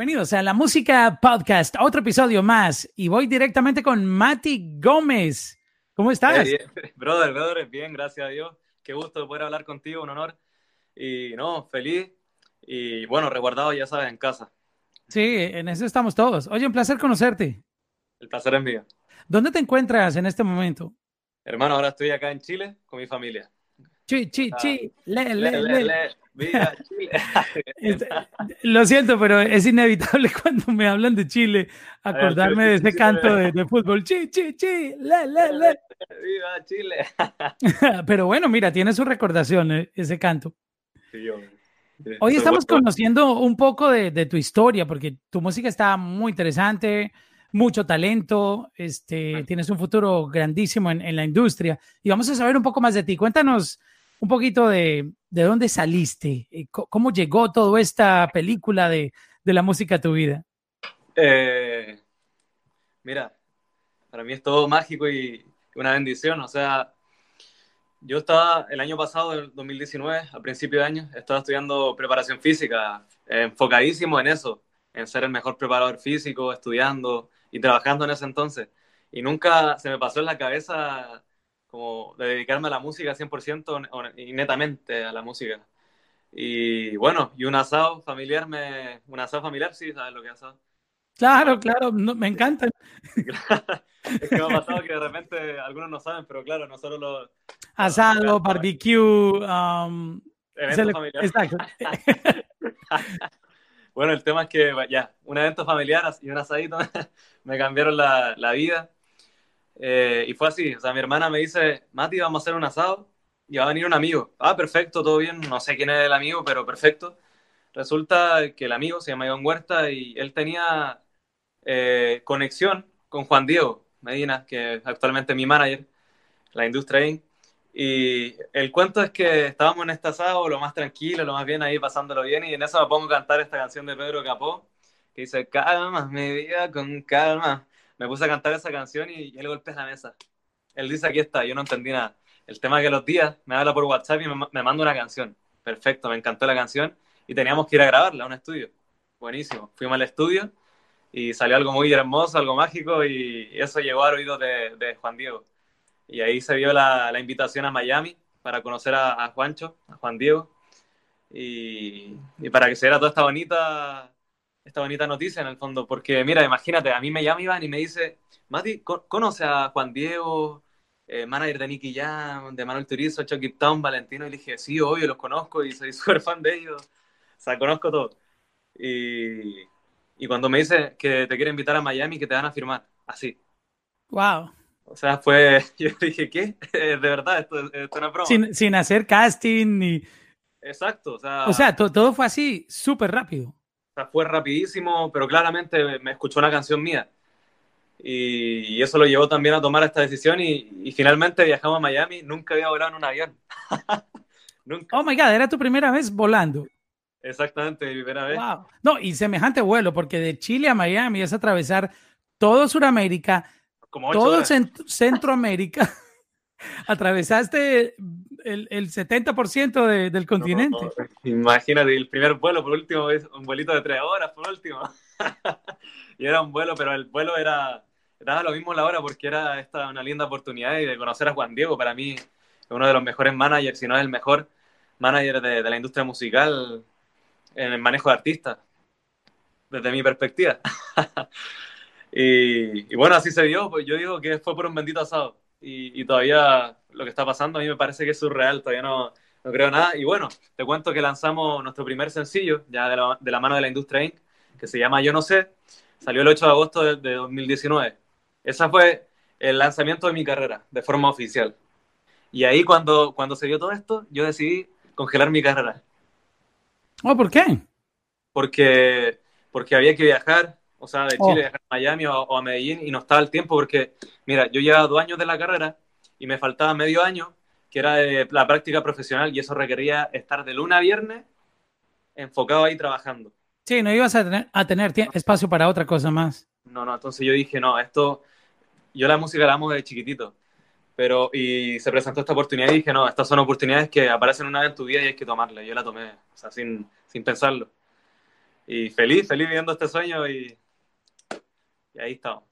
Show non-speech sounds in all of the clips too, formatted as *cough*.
Bienvenidos a la Música Podcast, otro episodio más. Y voy directamente con Mati Gómez. ¿Cómo estás? *laughs* brother, brother, bien, gracias a Dios. Qué gusto poder hablar contigo, un honor. Y no, feliz. Y bueno, resguardado, ya sabes, en casa. Sí, en eso estamos todos. Oye, un placer conocerte. El placer es mío. ¿Dónde te encuentras en este momento? Hermano, ahora estoy acá en Chile con mi familia. Chi, chi, chi, le, le, le. Viva *laughs* Chile. *laughs* Este, lo siento, pero es inevitable *laughs* cuando me hablan de Chile acordarme de ese canto de, fútbol. Chi, chi, chi, le, le, le. Viva Chile. Pero bueno, mira, tiene su recordación eh, ese canto. Hoy estamos conociendo un poco de, tu historia, porque tu música está muy interesante, mucho talento, este, tienes un futuro grandísimo en, en la industria y vamos a saber un poco más de ti. Cuéntanos un poquito de, de dónde saliste, eh, cómo llegó toda esta película de, de la música a tu vida. Eh, mira, para mí es todo mágico y una bendición. O sea, yo estaba el año pasado, el 2019, a principio de año, estaba estudiando preparación física, enfocadísimo en eso, en ser el mejor preparador físico, estudiando y trabajando en ese entonces. Y nunca se me pasó en la cabeza como de dedicarme a la música 100% y netamente a la música. Y bueno, y un asado familiar, me, un asado familiar, sí, ¿sabes lo que es asado? Claro, claro, me encanta. *laughs* es que me ha pasado que de repente algunos no saben, pero claro, nosotros los... Asado, barbecue... Um, evento familiar. Exacto. *laughs* bueno, el tema es que ya, un evento familiar y un asadito *laughs* me cambiaron la, la vida eh, y fue así, o sea, mi hermana me dice, Mati, vamos a hacer un asado y va a venir un amigo. Ah, perfecto, todo bien, no sé quién es el amigo, pero perfecto. Resulta que el amigo se llama Iván Huerta y él tenía eh, conexión con Juan Diego Medina, que actualmente es mi manager, la industria Inc. Y el cuento es que estábamos en este asado, lo más tranquilo, lo más bien ahí, pasándolo bien, y en eso me pongo a cantar esta canción de Pedro Capó, que dice, calma, mi vida con calma, me puse a cantar esa canción y, él golpea la mesa. Él dice, aquí está, yo no entendí nada. El tema es que los días me habla por WhatsApp y me, me manda una canción. Perfecto, me encantó la canción y teníamos que ir a grabarla a un estudio. Buenísimo. Fuimos al estudio y salió algo muy hermoso, algo mágico y eso llegó al oído de, de Juan Diego. Y ahí se vio la, la invitación a Miami para conocer a, a Juancho, a Juan Diego, y, y, para que se viera toda esta bonita esta bonita noticia en el fondo, porque mira, imagínate, a mí me llama Iván y me dice, Mati, ¿conoce a Juan Diego, eh, manager de Nicky Jam, de Manuel Turizo, Chucky Town, Valentino? Y le dije, sí, obvio, los conozco y soy *laughs* súper fan de ellos, o sea, conozco todo. Y, y cuando me dice que te quiere invitar a Miami, que te van a firmar, así. Wow. O sea, fue, *laughs* yo dije, ¿qué? *laughs* De verdad, esto, esto es una broma. Sin, sin hacer casting ni... Exacto, o sea... O sea, todo fue así, súper rápido fue rapidísimo, pero claramente me escuchó una canción mía. Y, eso lo llevó también a tomar esta decisión y, finalmente viajamos a Miami. Nunca había volado en un avión. *laughs* Nunca. Oh my God, era tu primera vez volando. Exactamente, mi primera vez. No, y semejante vuelo, porque de Chile a Miami es atravesar todo Sudamérica, todo Centroamérica. *laughs* Atravesaste el, el 70% de, del continente. imagínate, el primer vuelo, por último, es un vuelito de tres horas, por último. *laughs* y era un vuelo, pero el vuelo era, era lo mismo la hora porque era esta una linda oportunidad de conocer a Juan Diego, para mí uno de los mejores managers, si no es el mejor manager de, de la industria musical en el manejo de artistas, desde mi perspectiva. *laughs* y, y, bueno, así se dio, pues yo digo que fue por un bendito asado y, todavía lo que está pasando a mí me parece que es surreal, todavía no, no creo nada. Y bueno, te cuento que lanzamos nuestro primer sencillo, ya de la, de la mano de la industria Inc., que se llama Yo No Sé, salió el 8 de agosto de, de 2019. Ese fue el lanzamiento de mi carrera, de forma oficial. Y ahí cuando, cuando se dio todo esto, yo decidí congelar mi carrera. Oh, ¿por qué? Porque, porque había que viajar, o sea, de Chile oh. a Miami o, a Medellín y no estaba el tiempo porque, mira, yo llevaba dos años de la carrera y me faltaba medio año, que era de la práctica profesional y eso requería estar de luna a viernes enfocado ahí trabajando. Sí, no ibas a tener, a tener espacio para otra cosa más. No, no, entonces yo dije, no, esto, yo la música la amo de chiquitito, pero, y se presentó esta oportunidad y dije, no, estas son oportunidades que aparecen una vez en tu vida y hay que tomarla. Yo la tomé, o sea, sin, sin pensarlo. y feliz, feliz viviendo este sueño y, y ahí estamos.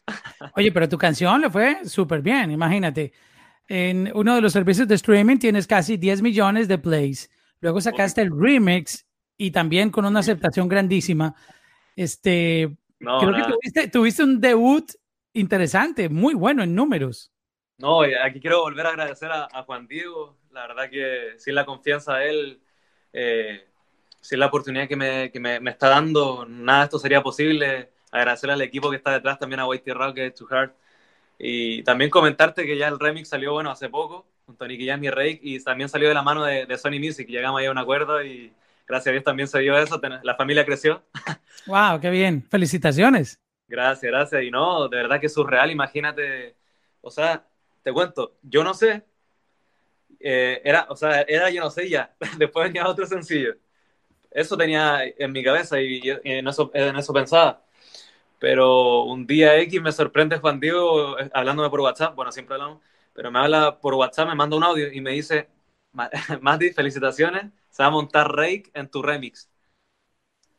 Oye, pero tu canción le fue súper bien, imagínate. En uno de los servicios de streaming tienes casi 10 millones de plays. Luego sacaste el remix y también con una aceptación grandísima. Este, creo que tuviste, tuviste un debut interesante, muy bueno en números. No, aquí quiero volver a agradecer a, Juan Diego. La verdad que sin la confianza de él, eh, sin la oportunidad que, me, que me, me, está dando, nada de esto sería posible. Agradecer al equipo que está detrás, también a Whitey Rocket, To Heart. Y también comentarte que ya el remix salió, bueno, hace poco, junto a Nicky Jam y Rake, y también salió de la mano de, de Sony Music. Llegamos ahí a un acuerdo y gracias a Dios también se dio eso. La familia creció. *laughs* ¡Wow! ¡Qué bien! ¡Felicitaciones! Gracias, gracias. Y no, de verdad que es surreal, imagínate. O sea, te cuento, yo no sé. Eh, era, o sea, era yo no sé ya. *laughs* Después venía otro sencillo. Eso tenía en mi cabeza y, en, eso, en eso pensaba. Pero un día X me sorprende Juan Diego eh, hablándome por WhatsApp. Bueno, siempre hablamos. Pero me habla por WhatsApp, me manda un audio y me dice: *laughs* Mati, felicitaciones. Se va a montar Rake en tu remix.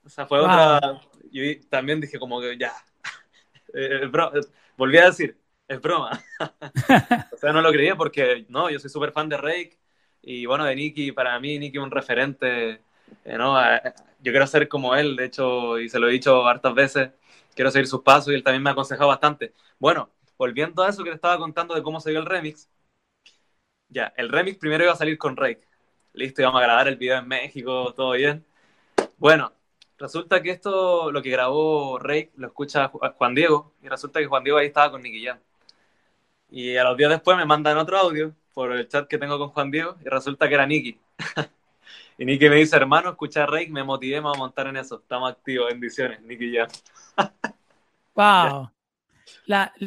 O sea, fue otra. Y también dije, como que ya, *laughs* eh, eh, volví a decir, es broma. *laughs* o sea, no lo creía porque, no, yo soy súper fan de Rake y bueno, de Nicky, para mí Nicky es un referente, eh, ¿no? Yo quiero ser como él, de hecho, y se lo he dicho hartas veces, quiero seguir sus pasos y él también me ha bastante. Bueno, volviendo a eso que te estaba contando de cómo se dio el remix, ya, el remix primero iba a salir con Rake. Listo, íbamos a grabar el video en México, todo bien. Bueno, Resulta que esto, lo que grabó Rey, lo escucha Juan Diego, y resulta que Juan Diego ahí estaba con Nicky Jam. Y a los días después me mandan otro audio por el chat que tengo con Juan Diego, y resulta que era Nicky. *laughs* y Nicky me dice, hermano, escucha Rey, me motivé, a montar en eso. Estamos activos, bendiciones, Nicky Jam. *laughs* wow.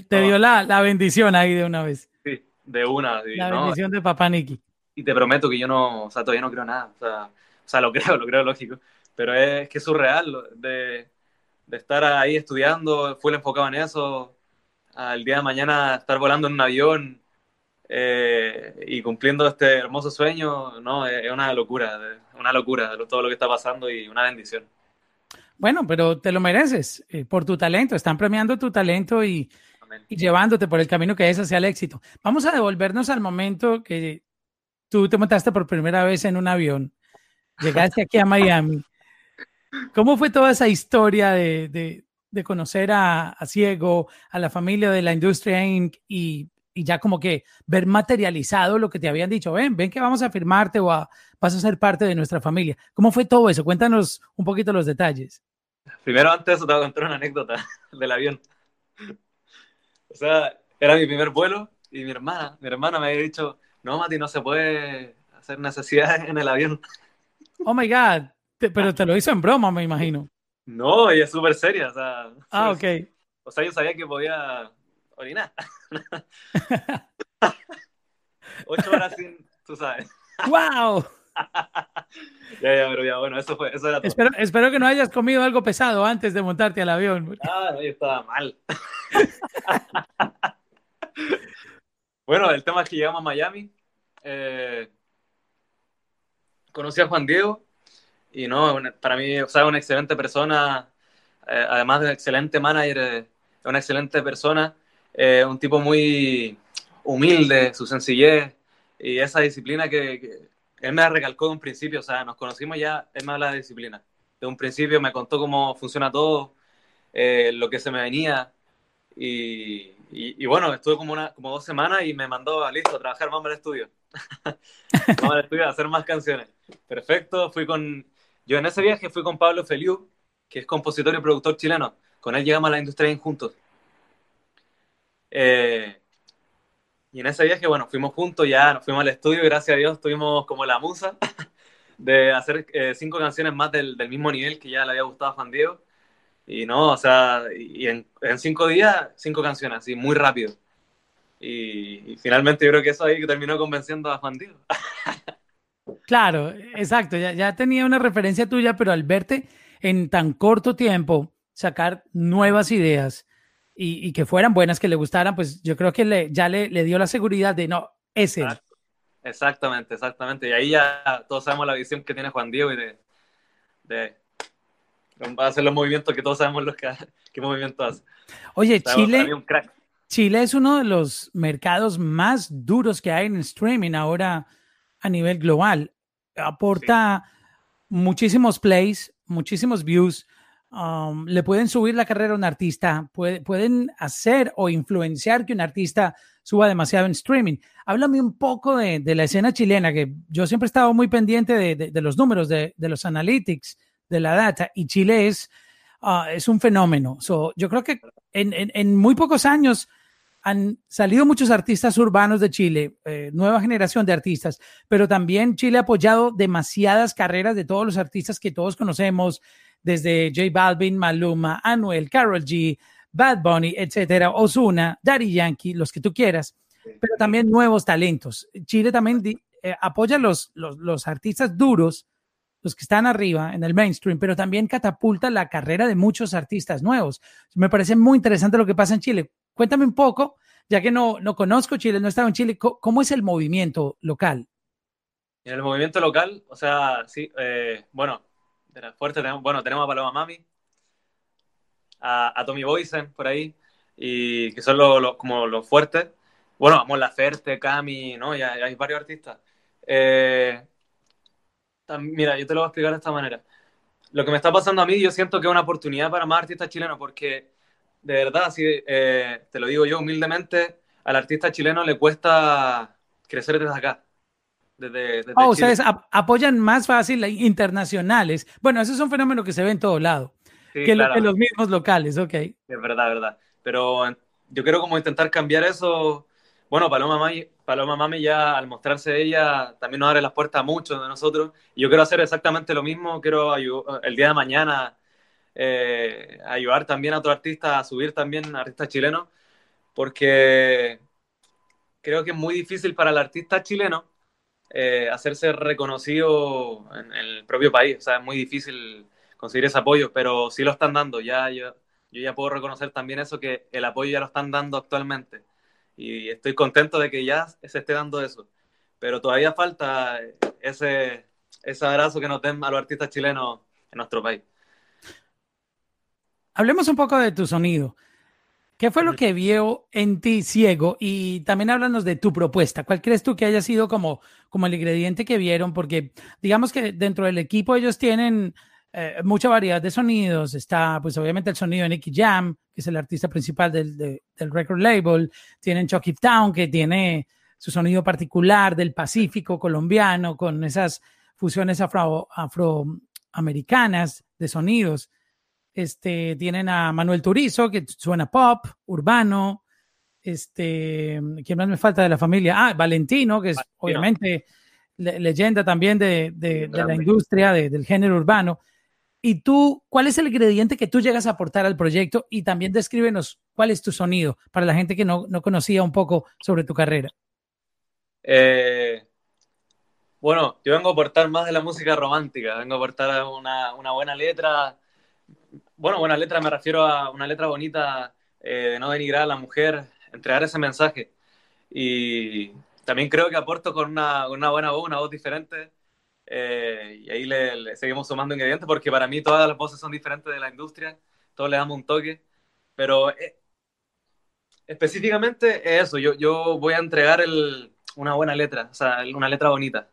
te dio la, la, bendición ahí de una vez. Sí, de una. la bendición de papá Nicky. Y te prometo que yo no, o sea, todavía no creo nada. O sea, o sea, lo creo, lo creo lógico pero es que es surreal de, de estar ahí estudiando, fue enfocado en eso, al día de mañana estar volando en un avión eh, y cumpliendo este hermoso sueño, no, es una locura, una locura todo lo que está pasando y una bendición. Bueno, pero te lo mereces eh, por tu talento, están premiando tu talento y, y, llevándote por el camino que es hacia el éxito. Vamos a devolvernos al momento que tú te montaste por primera vez en un avión, llegaste aquí a Miami ¿Cómo fue toda esa historia de, conocer a, Ciego, a la familia de la industria Inc. Y, ya como que ver materializado lo que te habían dicho? Ven, ven que vamos a firmarte o vas a ser parte de nuestra familia. ¿Cómo fue todo eso? Cuéntanos un poquito los detalles. Primero, antes de eso, te voy a contar una anécdota *laughs* del avión. O sea, era mi primer vuelo y mi hermana, mi hermana me había dicho, no, Mati, no se puede hacer necesidades en el avión. *laughs* Oh my God pero te lo hizo en broma, me imagino. No, ella es súper seria. O sea, ah, *laughs* ok. O sea, yo sabía que podía orinar. *laughs* Ocho horas sin, tú sabes. ¡Wow! ya, ya, pero ya, bueno, eso fue, eso era todo. Espero, espero, que no hayas comido algo pesado antes de montarte al avión. Ah, no, yo estaba mal. *laughs* bueno, el tema es que llegamos a Miami. Eh, conocí a Juan Diego y no, para mí, o sea, una excelente persona, eh, además de un excelente manager, eh, una excelente persona, eh, un tipo muy humilde, su sencillez y esa disciplina que, él me recalcó de un principio, o sea, nos conocimos ya, él me habla de disciplina. De un principio me contó cómo funciona todo, lo que se me venía y, y, bueno, estuve como, una, como dos semanas y me mandó, listo, a trabajar, vamos al estudio. *laughs* vamos al estudio a hacer más canciones. Perfecto, fui con, yo en ese viaje fui con Pablo Feliu, que es compositor y productor chileno. Con él llegamos a la industria juntos. Eh, y en ese viaje, bueno, fuimos juntos, ya nos fuimos al estudio, gracias a Dios tuvimos como la musa *laughs* de hacer eh, cinco canciones más del, del, mismo nivel que ya le había gustado a Juan Diego. Y no, o sea, y en, en cinco días, cinco canciones, así, muy rápido. Y, y, finalmente yo creo que eso ahí terminó convenciendo a Juan Diego. *laughs* Claro, exacto, ya, ya tenía una referencia tuya, pero al verte en tan corto tiempo sacar nuevas ideas y, que fueran buenas, que le gustaran, pues yo creo que le, ya le, le dio la seguridad de no, ese. Exactamente, exactamente. Y ahí ya todos sabemos la visión que tiene Juan Diego y de, de, Va a hacer los movimientos que todos sabemos los que, qué movimiento hace. Oye, Chile, Chile es uno de los mercados más duros que hay en streaming ahora a nivel global. Aporta muchísimos plays, muchísimos views. Um, le pueden subir la carrera a un artista, pueden hacer o influenciar que un artista suba demasiado en streaming. Háblame un poco de, la escena chilena, que yo siempre he estado muy pendiente de, los números, de, los analytics, de la data, y Chile es, ah, es un fenómeno. yo creo que en, muy pocos años han salido muchos artistas urbanos de Chile, eh, nueva generación de artistas, pero también Chile ha apoyado demasiadas carreras de todos los artistas que todos conocemos, desde J Balvin, Maluma, Anuel, Carol G, Bad Bunny, etcétera, Ozuna, Daddy Yankee, los que tú quieras, pero también nuevos talentos. Chile también eh, apoya los, los, los artistas duros, los que están arriba en el mainstream, pero también catapulta la carrera de muchos artistas nuevos. Me parece muy interesante lo que pasa en Chile. Cuéntame un poco, ya que no, no conozco Chile, no he estado en Chile, ¿cómo es el movimiento local? En el movimiento local, o sea, sí, eh, bueno, fuerte, tenemos, bueno, tenemos a Paloma Mami, a, Tommy Boysen por ahí, y que son los, como los fuertes. Bueno, vamos La Ferte, Cami, ¿no? Ya, hay varios artistas. Eh, mira, yo te lo voy a explicar de esta manera. Lo que me está pasando a mí, yo siento que es una oportunidad para más artistas chilenos, porque de verdad, así, eh, te lo digo yo humildemente, al artista chileno le cuesta crecer desde acá. Desde, desde oh, ustedes apoyan más fácil internacionales. Bueno, eso es un fenómeno que se ve en todo lado que, los mismos locales, ok. Es verdad, verdad. Pero yo quiero como intentar cambiar eso. Bueno, Paloma Mami, Paloma Mami ya al mostrarse ella también nos abre las puertas a muchos de nosotros. Y yo quiero hacer exactamente lo mismo. Quiero el día de mañana eh, ayudar también a otros artistas a subir también artistas chilenos. Porque creo que es muy difícil para el artista chileno eh, hacerse reconocido en, en, el propio país. O sea, es muy difícil conseguir ese apoyo, pero sí lo están dando. Ya yo, yo ya puedo reconocer también eso, que el apoyo ya lo están dando actualmente. Y estoy contento de que ya se esté dando eso. Pero todavía falta ese, ese abrazo que nos den a los artistas chilenos en nuestro país. Hablemos un poco de tu sonido. ¿Qué fue lo que vio en ti ciego? Y también háblanos de tu propuesta. ¿Cuál crees tú que haya sido como, como el ingrediente que vieron? Porque digamos que dentro del equipo ellos tienen eh, mucha variedad de sonidos. Está, pues, obviamente, el sonido de Nicky Jam, que es el artista principal del, del record label. Tienen Chucky Town, que tiene su sonido particular del Pacífico colombiano, con esas fusiones afro, afroamericanas de sonidos. Este, tienen a Manuel Turizo, que suena pop, urbano. Este, ¿quién más me falta de la familia? Ah, Valentino, que es obviamente leyenda también de, de, de la industria, del género urbano. Y tú, ¿cuál es el ingrediente que tú llegas a aportar al proyecto? Y también descríbenos cuál es tu sonido para la gente que no, conocía un poco sobre tu carrera. Eh, bueno, yo vengo a aportar más de la música romántica, vengo a aportar una, buena letra. Bueno, buena letra me refiero a una letra bonita, eh, de no denigrar a la mujer, entregar ese mensaje. Y también creo que aporto con una, buena voz, una voz diferente eh, y ahí le, seguimos sumando ingredientes porque para mí todas las voces son diferentes de la industria, todos le damos un toque, pero eh, específicamente eso, yo, yo voy a entregar una buena letra, o sea, una letra bonita.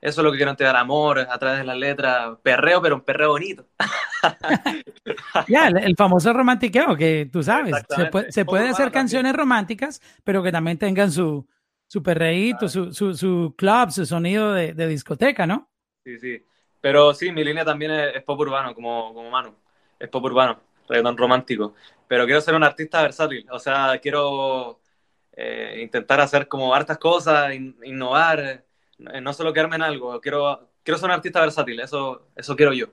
Eso es lo que quiero entregar, amor a través de la letra, perreo, pero un perreo bonito. *laughs* *laughs* ya, el, famoso romantiqueo, que tú sabes, se puede, se puede hacer canciones románticas, pero que también tengan su, su perreíto, su, su, su, club, su sonido de, de, discoteca, ¿no? Sí, sí. Pero sí, mi línea también es, pop urbano, como, como Manu. Es pop urbano, reggaetón romántico. Pero quiero ser un artista versátil. O sea, quiero eh, intentar hacer como hartas cosas, innovar, eh, no solo quedarme en algo. Quiero, quiero ser un artista versátil, eso, eso quiero yo.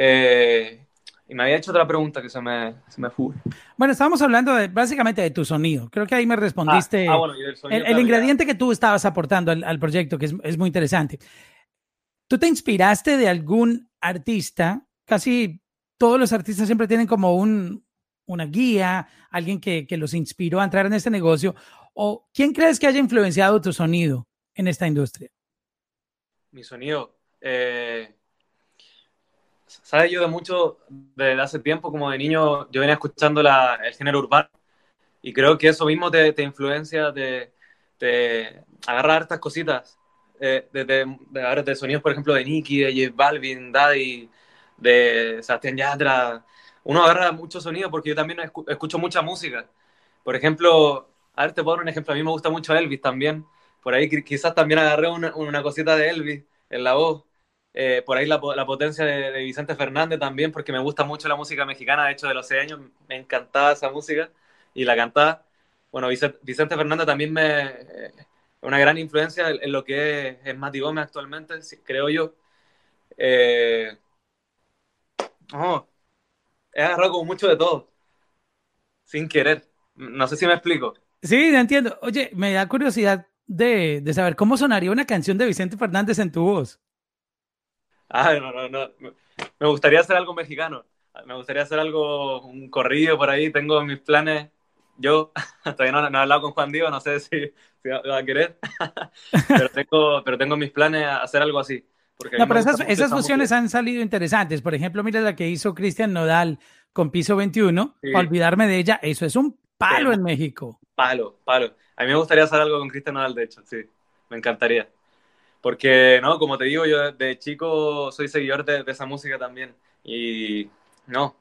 Eh, y me había hecho otra pregunta que se me, se me fue. Bueno, estábamos hablando de, básicamente de tu sonido. Creo que ahí me respondiste ah, ah, el, ingrediente que tú estabas aportando al, proyecto, que es, es, muy interesante. ¿Tú te inspiraste de algún artista? Casi todos los artistas siempre tienen como un, una guía, alguien que, que los inspiró a entrar en este negocio. ¿O quién crees que haya influenciado tu sonido en esta industria? Mi sonido. Eh, sabes, yo de mucho, desde hace tiempo, como de niño, yo venía escuchando la, el género urbano y creo que eso mismo te, te influencia, te, te agarra hartas cositas, eh, desde de, de, sonidos, por ejemplo, de Nicky, de J Balvin, Daddy, de Sebastián Yatra. Uno agarra mucho sonido porque yo también escucho mucha música. Por ejemplo, a ver, te puedo dar un ejemplo, a mí me gusta mucho Elvis también. Por ahí quizás también agarré una, una cosita de Elvis en la voz. Eh, por ahí la, potencia de, Vicente Fernández también, porque me gusta mucho la música mexicana. De hecho, de los seis años me encantaba esa música y la cantaba. Bueno, Vicente, Fernández también me eh, una gran influencia en, lo que es, es Mati Gómez actualmente, creo yo. Eh, oh, he agarrado como mucho de todo, sin querer. No sé si me explico. Sí, entiendo. Oye, me da curiosidad de, de saber cómo sonaría una canción de Vicente Fernández en tu voz. Ah, no, no, no. Me gustaría hacer algo mexicano. Me gustaría hacer algo, un corrido por ahí. Tengo mis planes. Yo *laughs* todavía no, no he hablado con Juan Diego, no sé si, si va a querer. *laughs* pero, tengo, pero tengo mis planes a hacer algo así. No, pero esas, esas fusiones han salido interesantes. Por ejemplo, mira la que hizo Cristian Nodal con Piso 21. Sí. olvidarme de ella, eso es un palo sí. en México. Palo, palo. A mí me gustaría hacer algo con Cristian Nodal, de hecho, sí. Me encantaría. Porque, no, como te digo, yo de chico soy seguidor de, de esa música también. Y no.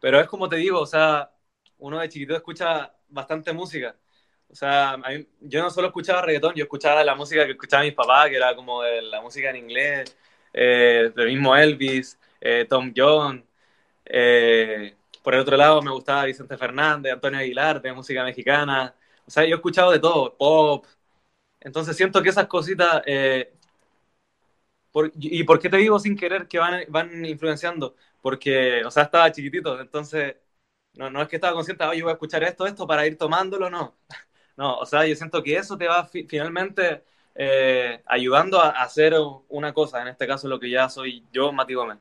Pero es como te digo, o sea, uno de chiquito escucha bastante música. O sea, yo no solo escuchaba reggaetón, yo escuchaba la música que escuchaba mis papás, que era como de la música en inglés, eh, del mismo Elvis, eh, Tom Jones. Eh, por el otro lado me gustaba Vicente Fernández, Antonio Aguilar, de música mexicana. O sea, yo he escuchado de todo, pop. Entonces siento que esas cositas... Eh, ¿Y por qué te digo sin querer que van, van influenciando? Porque, o sea, estaba chiquitito, entonces no, no es que estaba consciente, oye, voy a escuchar esto, esto para ir tomándolo, no. *laughs* No, o sea, yo siento que eso te va fi finalmente eh, ayudando a, a, hacer una cosa, en este caso lo que ya soy yo, Mati Gómez.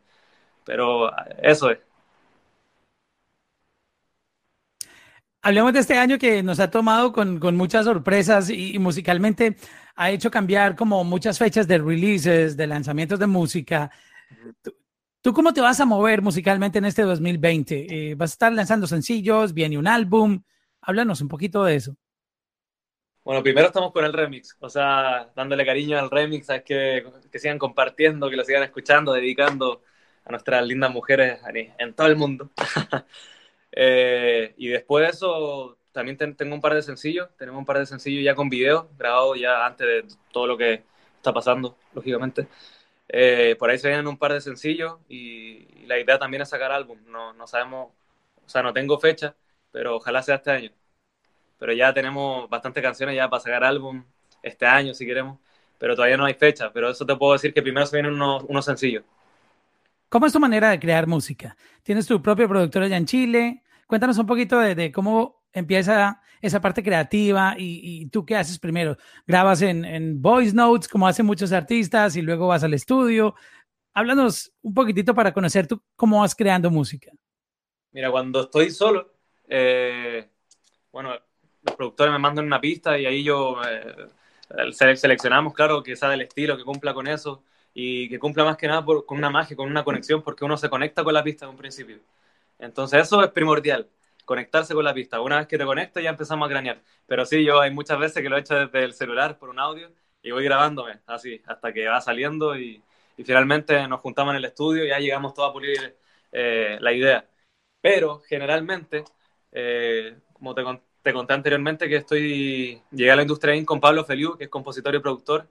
Pero eso es. Hablemos de este año que nos ha tomado con, con muchas sorpresas y, y, musicalmente ha hecho cambiar como muchas fechas de releases, de lanzamientos de música. ¿Tú, ¿tú cómo te vas a mover musicalmente en este 2020? Eh, ¿Vas a estar lanzando sencillos? ¿Viene un álbum? Háblanos un poquito de eso. Bueno, primero estamos con el remix, o sea, dándole cariño al remix, es que, que sigan compartiendo, que lo sigan escuchando, dedicando a nuestras lindas mujeres en todo el mundo. *laughs* Eh, y después de eso, también ten, tengo un par de sencillos. Tenemos un par de sencillos ya con video, grabados ya antes de todo lo que está pasando, lógicamente. Eh, por ahí se vienen un par de sencillos y, la idea también es sacar álbum. No, no sabemos, o sea, no tengo fecha, pero ojalá sea este año. Pero ya tenemos bastantes canciones ya para sacar álbum este año, si queremos. Pero todavía no hay fecha. Pero eso te puedo decir que primero se vienen unos, unos sencillos. ¿Cómo es tu manera de crear música? ¿Tienes tu propio productor allá en Chile? Cuéntanos un poquito de, de cómo empieza esa parte creativa y, y, tú qué haces primero. ¿Grabas en, en, voice notes como hacen muchos artistas y luego vas al estudio? Háblanos un poquitito para conocer tú cómo vas creando música. Mira, cuando estoy solo, eh, bueno, los productores me mandan una pista y ahí yo eh, seleccionamos, claro, que sea del estilo, que cumpla con eso y que cumpla más que nada por, con una magia, con una conexión, porque uno se conecta con la pista en un principio. Entonces eso es primordial, conectarse con la pista. Una vez que te conectas ya empezamos a cranear. Pero sí, yo hay muchas veces que lo he hecho desde el celular por un audio y voy grabándome así hasta que va saliendo y, y finalmente nos juntamos en el estudio y ya llegamos todos a pulir eh, la idea. Pero generalmente, eh, como te, te, conté anteriormente, que estoy llegué a la industria con Pablo Feliu, que es compositor y productor.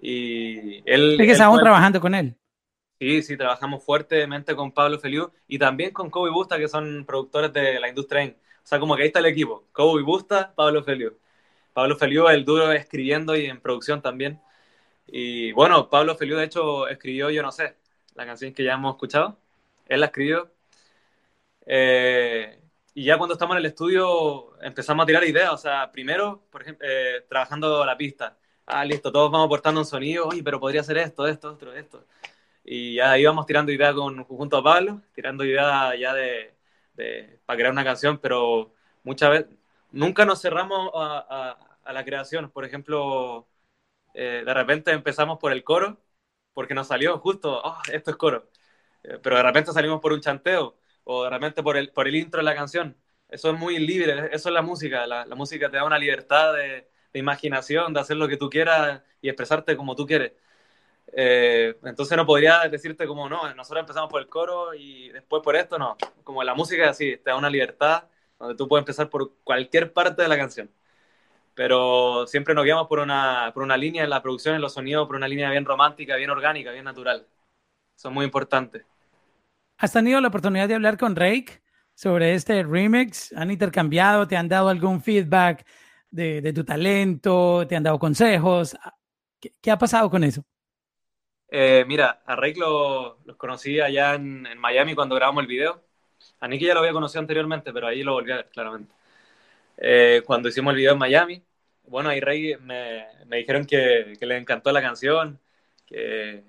Y él... Es que estábamos trabajando con él. Sí, sí, trabajamos fuertemente con Pablo Feliu y también con Kobe Busta, que son productores de la industria. O sea, como que ahí está el equipo. Kobe Busta, Pablo Feliu. Pablo Feliu el duro escribiendo y en producción también. Y bueno, Pablo Feliu de hecho escribió Yo no sé, la canción que ya hemos escuchado. Él la escribió. Eh, y ya cuando estamos en el estudio empezamos a tirar ideas. O sea, primero, por ejemplo, eh, trabajando la pista. Ah, listo, todos vamos aportando un sonido. Oye, pero podría ser esto, esto, esto, esto y ya íbamos tirando ideas con, junto a Pablo, tirando ideas ya de, de, para crear una canción, pero muchas veces nunca nos cerramos a, la creación. Por ejemplo, eh, de repente empezamos por el coro, porque nos salió justo, oh, esto es coro. eh, pero de repente salimos por un chanteo o de repente por el, por el intro de la canción. Eso es muy libre, eso es la música. La, música te da una libertad de, imaginación, de hacer lo que tú quieras y expresarte como tú quieres. Eh, entonces no podría decirte como, no, nosotros empezamos por el coro y después por esto, no. Como la música es así, te da una libertad donde tú puedes empezar por cualquier parte de la canción. Pero siempre nos guiamos por una, por una línea en la producción, en los sonidos, por una línea bien romántica, bien orgánica, bien natural. Son muy importantes. ¿Has tenido la oportunidad de hablar con Rake sobre este remix? ¿Han intercambiado? ¿Te han dado algún feedback de, de tu talento? ¿Te han dado consejos? ¿Qué, qué ha pasado con eso? Eh, mira, a Rake lo, los conocí allá en, Miami cuando grabamos el video. A Nicky ya lo había conocido anteriormente, pero ahí lo volví a ver claramente. Eh, cuando hicimos el video en Miami, bueno, ahí Rake me, dijeron que, que, le encantó la canción, que,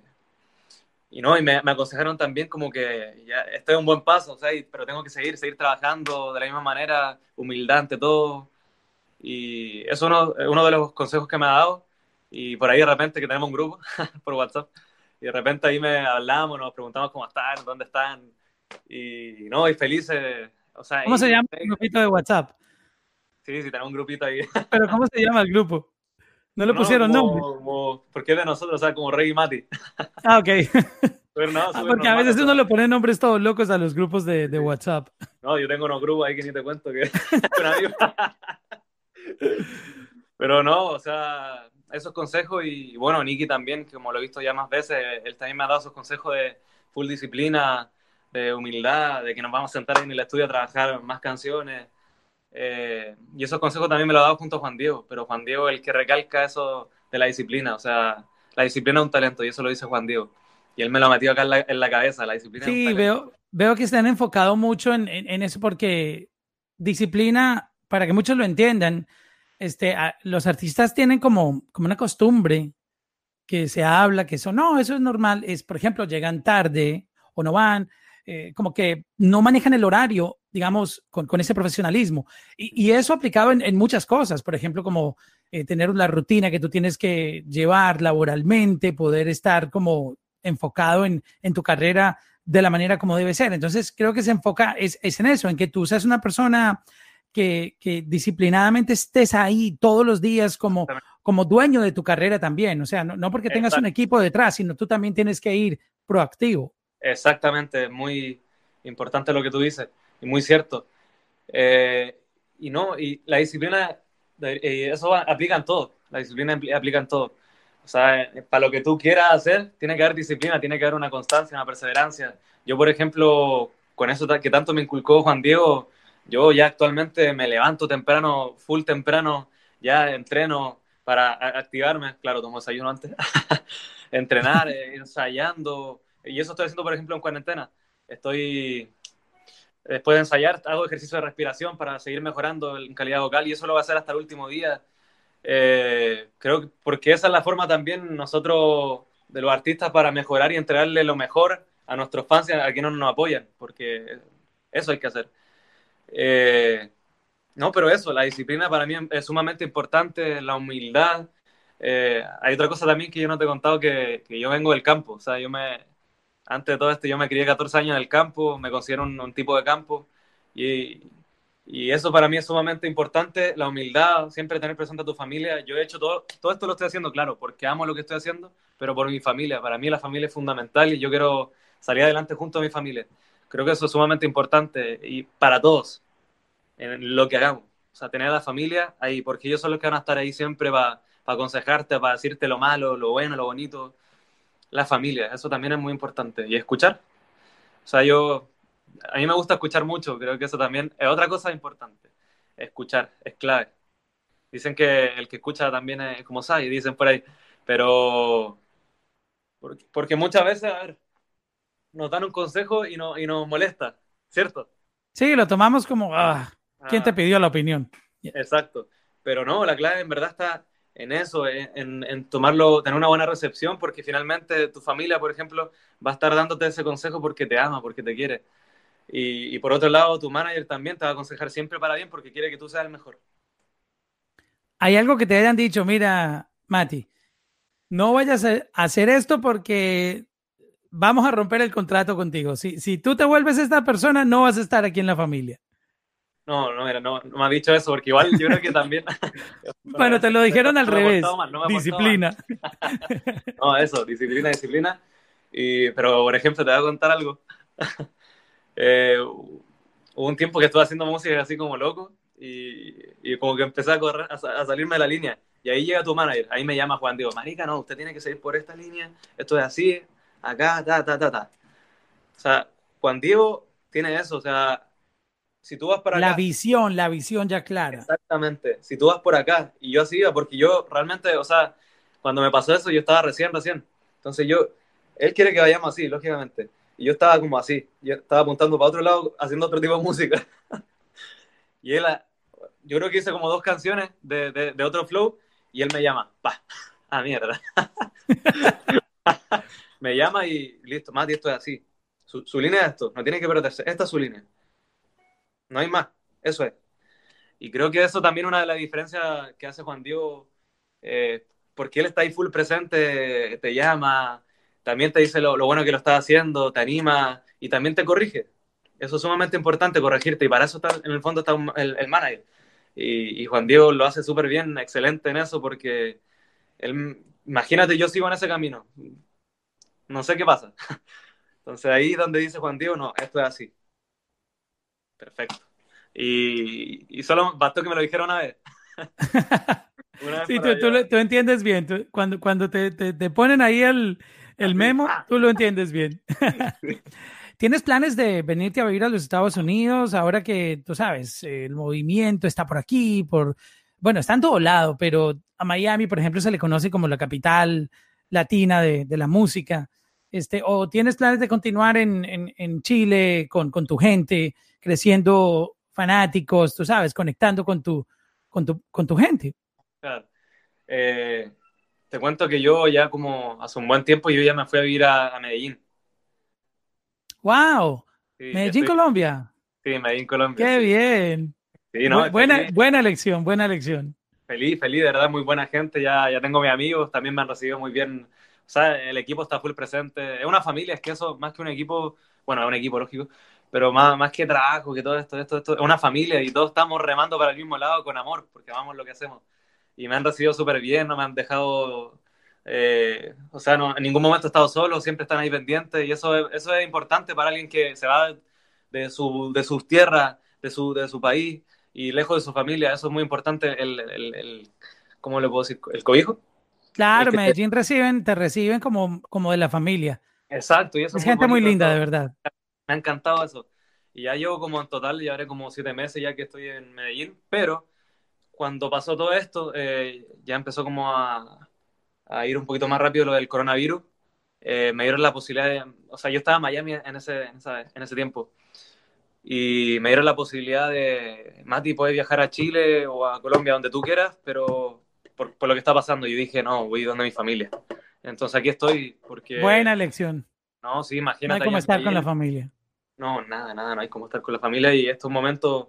y no, y me, me, aconsejaron también como que ya, este es un buen paso, o pero tengo que seguir, seguir trabajando de la misma manera, humildad ante todo. Y eso es uno, uno de los consejos que me ha dado. Y por ahí de repente que tenemos un grupo *laughs* por WhatsApp y de repente ahí me hablamos, nos preguntamos cómo están, dónde están, y no, y felices. O sea, ¿Cómo se llama el grupito de WhatsApp? Sí, sí, tenemos un grupito ahí. *laughs* ¿Pero cómo se llama el grupo? ¿No le no, pusieron como, nombre? Como, porque es de nosotros, o sea, como Rey y Mati. *laughs* Ah, ok. No, ah, porque a veces uno le pone nombres todos locos a los grupos de, de WhatsApp. No, yo tengo unos grupos ahí que ni te cuento que... *laughs* Pero no, o sea, esos consejos y bueno, Nicky también, como lo he visto ya más veces, él también me ha dado esos consejos de full disciplina, de humildad, de que nos vamos a sentar en el estudio a trabajar más canciones. Eh, y esos consejos también me los ha dado junto a Juan Diego, pero Juan Diego es el que recalca eso de la disciplina, o sea, la disciplina es un talento y eso lo dice Juan Diego. Y él me lo ha metido acá en la, en la cabeza, la disciplina. Sí, es un veo, veo que están enfocados mucho en, en, en eso porque disciplina, para que muchos lo entiendan, este, a, los artistas tienen como, como una costumbre que se habla, que eso, no, eso es normal, es, por ejemplo, llegan tarde o no van, eh, como que no manejan el horario, digamos, con, con ese profesionalismo. Y, y eso aplicado en, en, muchas cosas, por ejemplo, como eh, tener una rutina que tú tienes que llevar laboralmente, poder estar como enfocado en, en tu carrera de la manera como debe ser. Entonces, creo que se enfoca, es, es en eso, en que tú seas una persona que, que, disciplinadamente estés ahí todos los días como, como dueño de tu carrera también. O sea, no, no porque tengas Exacto. un equipo detrás, sino tú también tienes que ir proactivo. Exactamente, muy importante lo que tú dices y muy cierto. Eh, y no, y la disciplina, y eso aplica en todo, la disciplina aplica en todo. O sea, para lo que tú quieras hacer, tiene que haber disciplina, tiene que haber una constancia, una perseverancia. Yo, por ejemplo, con eso que tanto me inculcó Juan Diego, yo ya actualmente me levanto temprano, full temprano, ya entreno para activarme. Claro, tomo desayuno antes. *laughs* Entrenar, eh, ensayando. Y eso estoy haciendo, por ejemplo, en cuarentena. Estoy, después de ensayar, hago ejercicio de respiración para seguir mejorando en calidad vocal y eso lo voy a hacer hasta el último día. Eh, creo que porque esa es la forma también nosotros, de los artistas, para mejorar y entregarle lo mejor a nuestros fans y a quienes nos apoyan, porque eso hay que hacer. Eh, no, pero eso, la disciplina para mí es sumamente importante, la humildad. Eh, hay otra cosa también que yo no te he contado, que, yo vengo del campo, o sea, yo me, antes de todo esto, yo me crié 14 años en el campo, me considero un, tipo de campo, y, y, eso para mí es sumamente importante, la humildad, siempre tener presente a tu familia. Yo he hecho todo, todo esto lo estoy haciendo, claro, porque amo lo que estoy haciendo, pero por mi familia. Para mí la familia es fundamental y yo quiero salir adelante junto a mi familia. Creo que eso es sumamente importante y para todos, en lo que hagamos. O sea, tener a la familia ahí, porque ellos son los que van a estar ahí siempre para pa aconsejarte, para decirte lo malo, lo bueno, lo bonito. La familia, eso también es muy importante. Y escuchar. O sea, yo, a mí me gusta escuchar mucho, creo que eso también es otra cosa importante. Escuchar, es clave. Dicen que el que escucha también es como sabe, dicen por ahí. Pero, porque, porque muchas veces, a ver, nos dan un consejo y, no, y nos molesta, ¿cierto? Sí, lo tomamos como, ah, ¿quién te pidió la opinión? Exacto, pero no, la clave en verdad está en eso, en, en, tomarlo, tener una buena recepción, porque finalmente tu familia, por ejemplo, va a estar dándote ese consejo porque te ama, porque te quiere. Y, y por otro lado, tu manager también te va a aconsejar siempre para bien porque quiere que tú seas el mejor. Hay algo que te hayan dicho, mira, Mati, no vayas a hacer esto porque vamos a romper el contrato contigo. Si, si tú te vuelves esta persona, no vas a estar aquí en la familia. No, no, mira, no, me ha dicho eso, porque igual yo creo que también. *laughs* *laughs* bueno, te lo dijeron al revés. disciplina. *laughs* no, eso, disciplina, disciplina. Y, pero, por ejemplo, te voy a contar algo. eh, hubo un tiempo que estuve haciendo música así como loco y, y como que empecé a, correr, a, salirme de la línea. Y ahí llega tu manager, ahí me llama Juan Diego, marica, no, usted tiene que seguir por esta línea, esto es así, acá, ta, ta, ta, ta. O sea, Juan Diego tiene eso, o sea, si tú vas para acá. La visión, la visión ya clara. Exactamente. Si tú vas por acá y yo así iba, porque yo realmente, o sea, cuando me pasó eso, yo estaba recién, recién. Entonces yo, él quiere que vayamos así, lógicamente. Y yo estaba como así, yo estaba apuntando para otro lado, haciendo otro tipo de música. *laughs* y él, yo creo que hice como dos canciones de, de, otro flow y él me llama, pa, *laughs* a mierda. Me llama y listo, Mati, esto es así. Su, línea es esto, no tiene que perderse, esta es su línea no hay más, eso es. Y creo que eso también es una de las diferencias que hace Juan Diego, eh, porque él está ahí full presente, te llama, también te dice lo, bueno que lo estás haciendo, te anima y también te corrige. Eso es sumamente importante, corregirte, y para eso está, en el fondo está el, manager. Y, Juan Diego lo hace súper bien, excelente en eso, porque él, imagínate, yo sigo en ese camino, no sé qué pasa. *laughs* Entonces ahí donde dice Juan Diego, no, esto es así. Perfecto. Y, y solo bastó que me lo dijera una vez. *laughs* sí, tú, tú, entiendes bien. cuando cuando te, te, ponen ahí el, el memo, ah. tú lo entiendes bien. *laughs* ¿Tienes planes de venirte a vivir a los Estados Unidos ahora que, tú sabes, el movimiento está por aquí, por, bueno, está en todo lado, pero a Miami, por ejemplo, se le conoce como la capital latina de, de la música. Este, ¿O tienes planes de continuar en, en, en Chile con, con, tu gente? creciendo fanáticos, tú sabes, conectando con tu, con tu, con tu gente. Claro. Eh, te cuento que yo ya como hace un buen tiempo yo ya me fui a vivir a, Medellín. ¡Wow! Medellín, Colombia. Sí, Medellín, Colombia. ¡Qué bien! buena, buena elección, buena elección. Feliz, feliz, de verdad, muy buena gente. Ya, ya tengo mis amigos, también me han recibido muy bien. Sea, el equipo está full presente. Es una familia, es que eso, más que un equipo, bueno, es un equipo lógico, pero más, más que trabajo, que todo esto, esto, esto, es una familia y todos estamos remando para el mismo lado con amor, porque amamos lo que hacemos. Y me han recibido súper bien, no me han dejado, eh, o sea, no, en ningún momento he estado solo, siempre están ahí pendientes y eso es, eso es importante para alguien que se va de, su, de sus tierras, de su, de su país y lejos de su familia, eso es muy importante, el, el ¿cómo le puedo decir? ¿El cobijo? Claro, Medellín reciben, te reciben como, como de la familia. Exacto. Y eso es, gente muy linda, de verdad me ha encantado eso. Y ya llevo como en total, ya haré como siete meses ya que estoy en Medellín, pero cuando pasó todo esto, eh, ya empezó como a, a, ir un poquito más rápido lo del coronavirus. Eh, me dieron la posibilidad de, o sea, yo estaba en Miami en ese, en, ese tiempo y me dieron la posibilidad de, Mati, puedes viajar a Chile o a Colombia, donde tú quieras, pero por, por lo que está pasando, yo dije, no, voy donde mi familia. Entonces aquí estoy porque... Buena elección. No, sí, imagínate. No hay como estar con la familia. No, nada, nada, no hay como estar con la familia y estos momentos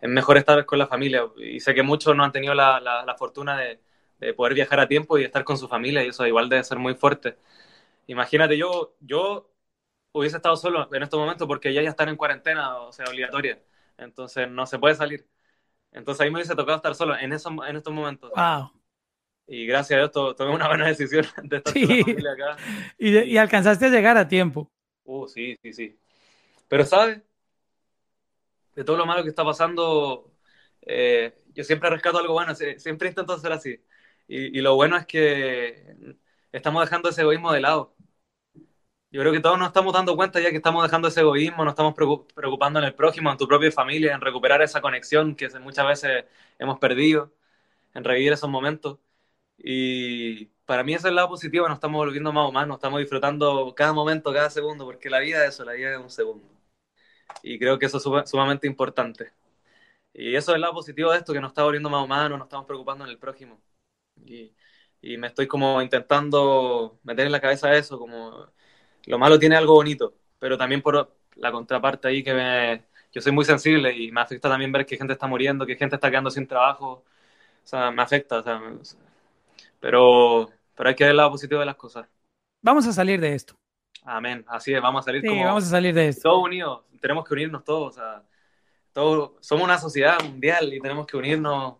es mejor estar con la familia. Y sé que muchos no han tenido la, la, fortuna de, de, poder viajar a tiempo y estar con su familia y eso igual debe ser muy fuerte. Imagínate, yo, yo hubiese estado solo en estos momentos porque ya ya están en cuarentena, o sea, obligatoria. Entonces no se puede salir. Entonces ahí me hubiese tocado estar solo en, eso, en estos momentos. Wow. Y gracias a esto tomé una *laughs* buena decisión de estar con la familia acá. Y, y alcanzaste a llegar a tiempo. Uh, sí, sí, sí. Pero, ¿sabes? De todo lo malo que está pasando, eh, yo siempre rescato algo bueno, siempre intento hacer así. Y, lo bueno es que estamos dejando ese egoísmo de lado. Yo creo que todos nos estamos dando cuenta ya que estamos dejando ese egoísmo, nos estamos preocupando en el prójimo, en tu propia familia, en recuperar esa conexión que muchas veces hemos perdido, en revivir esos momentos. Y para mí ese es el lado positivo, nos estamos volviendo más humanos, estamos disfrutando cada momento, cada segundo, porque la vida es eso, la vida es un segundo. Y creo que eso es sumamente importante. Y eso es el lado positivo de esto, que nos está volviendo más humanos, nos estamos preocupando en el prójimo. Y, y me estoy como intentando meter en la cabeza eso, como lo malo tiene algo bonito, pero también por la contraparte ahí que me, yo soy muy sensible y me afecta también ver que gente está muriendo, que gente está quedando sin trabajo. O sea, me afecta, o sea, pero, pero hay que ver el lado positivo de las cosas. Vamos a salir de esto. Amén. Así es, vamos a salir sí, vamos a salir de esto. Todos unidos, tenemos que unirnos todos. todos. Somos una sociedad mundial y tenemos que unirnos,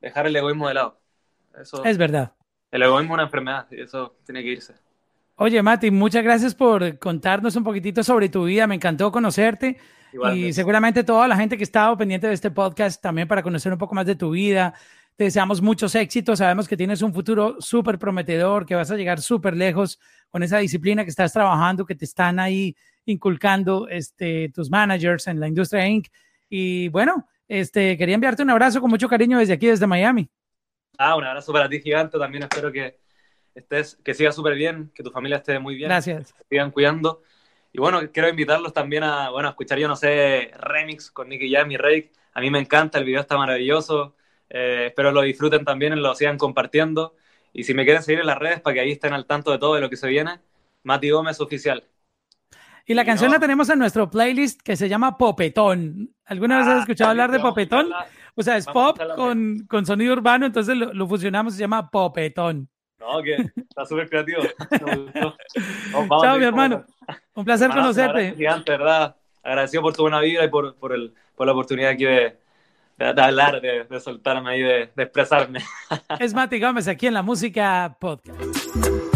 dejar el egoísmo de lado. Eso, es verdad. El egoísmo es una enfermedad y eso tiene que irse. Oye, Mati, muchas gracias por contarnos un poquitito sobre tu vida. Me encantó conocerte. Y seguramente toda la gente que estaba pendiente de este podcast también para conocer un poco más de tu vida. Te deseamos muchos éxitos. Sabemos que tienes un futuro súper prometedor, que vas a llegar súper lejos con esa disciplina que estás trabajando, que te están ahí inculcando este, tus managers en la industria Inc. Y bueno, este, quería enviarte un abrazo con mucho cariño desde aquí, desde Miami. Ah, un abrazo para ti, gigante. También espero que estés, que sigas súper bien, que tu familia esté muy bien. Gracias. Que sigan cuidando. Y bueno, quiero invitarlos también a, bueno, a escuchar, yo no sé, Remix con Nicky Jam y Rake. A mí me encanta, el video está maravilloso. Eh, espero lo disfruten también, lo sigan compartiendo. Y si me quieren seguir en las redes para que ahí estén al tanto de todo de lo que se viene, Mati Gómez Oficial. Y la canción la tenemos en nuestro playlist que se llama Popetón. ¿Alguna vez has ah, escuchado hablar de Popetón? O sea, es pop con, con, sonido urbano, entonces lo, lo fusionamos, se llama Popetón. No, que está súper creativo. *laughs* Chao, mi hermano. Un placer conocerte. Gigante, ¿verdad? Agradecido por tu buena vida y por, por, el, por la oportunidad aquí de, de, hablar, de, soltarme ahí, de, de expresarme. Es Mati Gómez aquí en la Música Podcast.